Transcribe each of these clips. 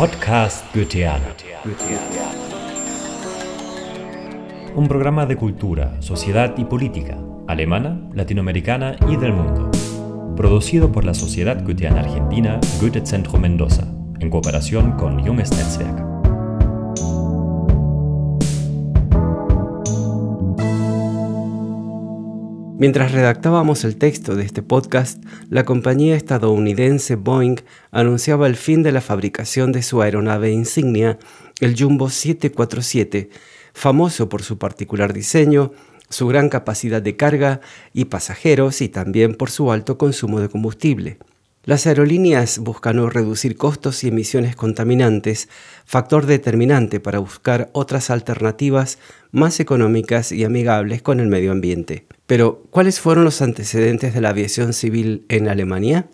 Podcast Goetheana. Un programa de cultura, sociedad y política, alemana, latinoamericana y del mundo. Producido por la Sociedad Goetheana Argentina Goethe Centro Mendoza, en cooperación con Junges Netzwerk. Mientras redactábamos el texto de este podcast, la compañía estadounidense Boeing anunciaba el fin de la fabricación de su aeronave insignia, el Jumbo 747, famoso por su particular diseño, su gran capacidad de carga y pasajeros y también por su alto consumo de combustible. Las aerolíneas buscan reducir costos y emisiones contaminantes, factor determinante para buscar otras alternativas más económicas y amigables con el medio ambiente. Pero, ¿cuáles fueron los antecedentes de la aviación civil en Alemania?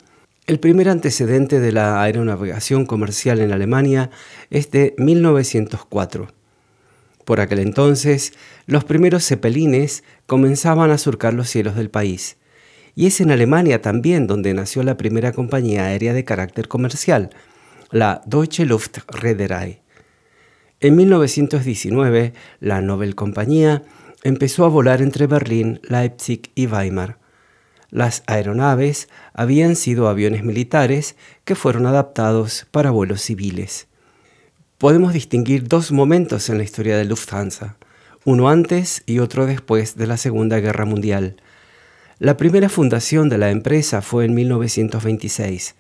El primer antecedente de la aeronavegación comercial en Alemania es de 1904. Por aquel entonces, los primeros zeppelines comenzaban a surcar los cielos del país. Y es en Alemania también donde nació la primera compañía aérea de carácter comercial, la Deutsche Luftreederei. En 1919, la Nobel Compañía empezó a volar entre Berlín, Leipzig y Weimar. Las aeronaves habían sido aviones militares que fueron adaptados para vuelos civiles. Podemos distinguir dos momentos en la historia de Lufthansa, uno antes y otro después de la Segunda Guerra Mundial. La primera fundación de la empresa fue en 1926.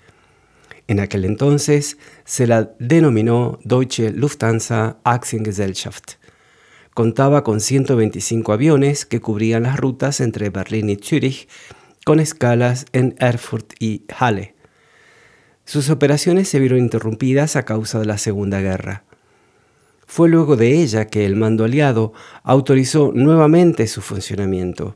En aquel entonces se la denominó Deutsche Lufthansa Aktiengesellschaft contaba con 125 aviones que cubrían las rutas entre Berlín y Zúrich, con escalas en Erfurt y Halle. Sus operaciones se vieron interrumpidas a causa de la Segunda Guerra. Fue luego de ella que el mando aliado autorizó nuevamente su funcionamiento.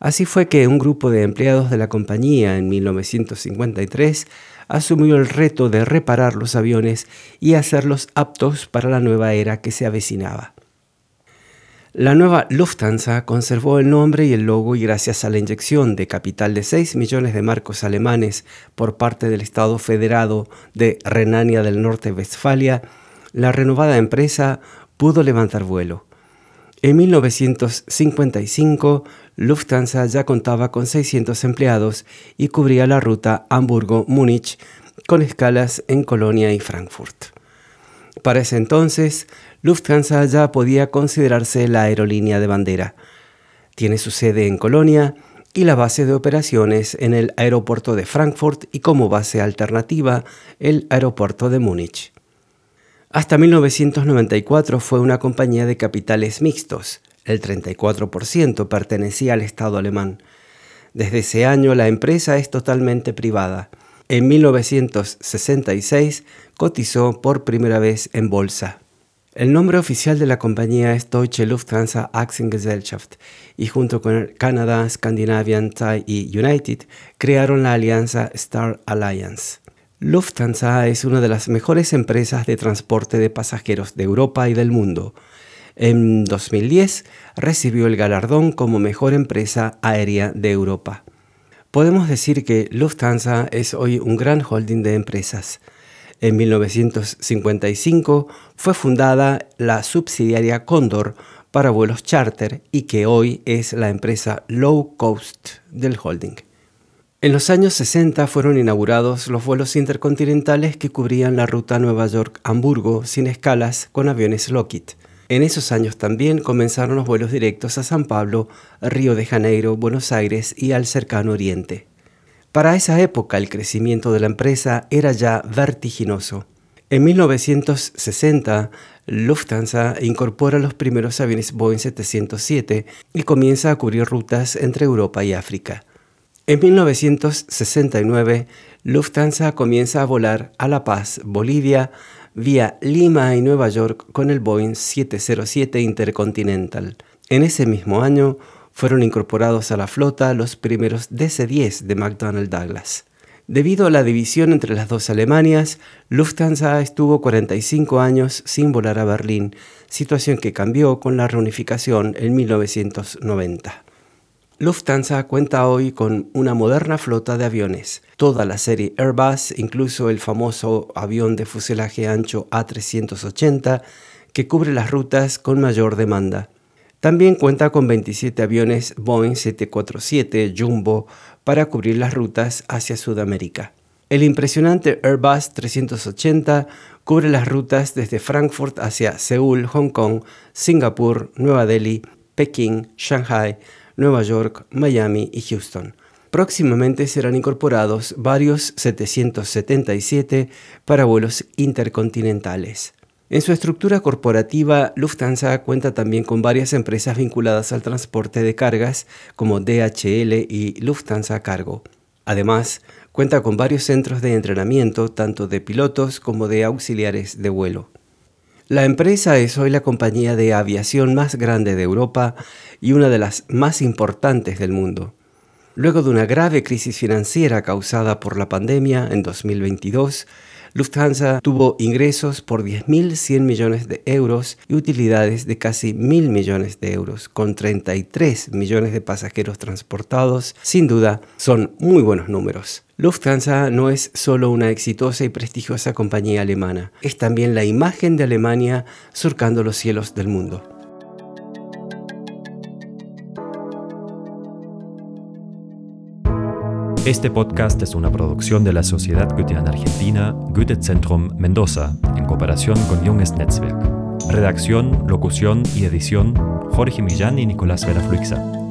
Así fue que un grupo de empleados de la compañía en 1953 asumió el reto de reparar los aviones y hacerlos aptos para la nueva era que se avecinaba. La nueva Lufthansa conservó el nombre y el logo y gracias a la inyección de capital de 6 millones de marcos alemanes por parte del Estado Federado de Renania del Norte-Westfalia, la renovada empresa pudo levantar vuelo. En 1955, Lufthansa ya contaba con 600 empleados y cubría la ruta Hamburgo-Múnich con escalas en Colonia y Frankfurt. Para ese entonces, Lufthansa ya podía considerarse la aerolínea de bandera. Tiene su sede en Colonia y la base de operaciones en el aeropuerto de Frankfurt y como base alternativa el aeropuerto de Múnich. Hasta 1994 fue una compañía de capitales mixtos, el 34% pertenecía al Estado alemán. Desde ese año la empresa es totalmente privada. En 1966 cotizó por primera vez en bolsa. El nombre oficial de la compañía es Deutsche Lufthansa Aktiengesellschaft y junto con Canadá, Scandinavian, Thai y United crearon la alianza Star Alliance. Lufthansa es una de las mejores empresas de transporte de pasajeros de Europa y del mundo. En 2010 recibió el galardón como mejor empresa aérea de Europa. Podemos decir que Lufthansa es hoy un gran holding de empresas. En 1955 fue fundada la subsidiaria Condor para vuelos charter y que hoy es la empresa low cost del holding. En los años 60 fueron inaugurados los vuelos intercontinentales que cubrían la ruta Nueva York-Hamburgo sin escalas con aviones Lockheed. En esos años también comenzaron los vuelos directos a San Pablo, Río de Janeiro, Buenos Aires y al cercano Oriente. Para esa época el crecimiento de la empresa era ya vertiginoso. En 1960, Lufthansa incorpora los primeros aviones Boeing 707 y comienza a cubrir rutas entre Europa y África. En 1969, Lufthansa comienza a volar a La Paz, Bolivia, vía Lima y Nueva York con el Boeing 707 Intercontinental. En ese mismo año, fueron incorporados a la flota los primeros DC-10 de McDonnell Douglas. Debido a la división entre las dos Alemanias, Lufthansa estuvo 45 años sin volar a Berlín, situación que cambió con la reunificación en 1990. Lufthansa cuenta hoy con una moderna flota de aviones. Toda la serie Airbus, incluso el famoso avión de fuselaje ancho A380, que cubre las rutas con mayor demanda. También cuenta con 27 aviones Boeing 747 Jumbo para cubrir las rutas hacia Sudamérica. El impresionante Airbus 380 cubre las rutas desde Frankfurt hacia Seúl, Hong Kong, Singapur, Nueva Delhi, Pekín, Shanghai, Nueva York, Miami y Houston. Próximamente serán incorporados varios 777 para vuelos intercontinentales. En su estructura corporativa, Lufthansa cuenta también con varias empresas vinculadas al transporte de cargas como DHL y Lufthansa Cargo. Además, cuenta con varios centros de entrenamiento tanto de pilotos como de auxiliares de vuelo. La empresa es hoy la compañía de aviación más grande de Europa y una de las más importantes del mundo. Luego de una grave crisis financiera causada por la pandemia en 2022, Lufthansa tuvo ingresos por 10.100 millones de euros y utilidades de casi 1.000 millones de euros, con 33 millones de pasajeros transportados. Sin duda, son muy buenos números. Lufthansa no es solo una exitosa y prestigiosa compañía alemana, es también la imagen de Alemania surcando los cielos del mundo. Este podcast es una producción de la Sociedad Goetheana Argentina Goethe-Zentrum Mendoza, en cooperación con Junges Netzwerk. Redacción, locución y edición, Jorge Millán y Nicolás Vera Fluixa.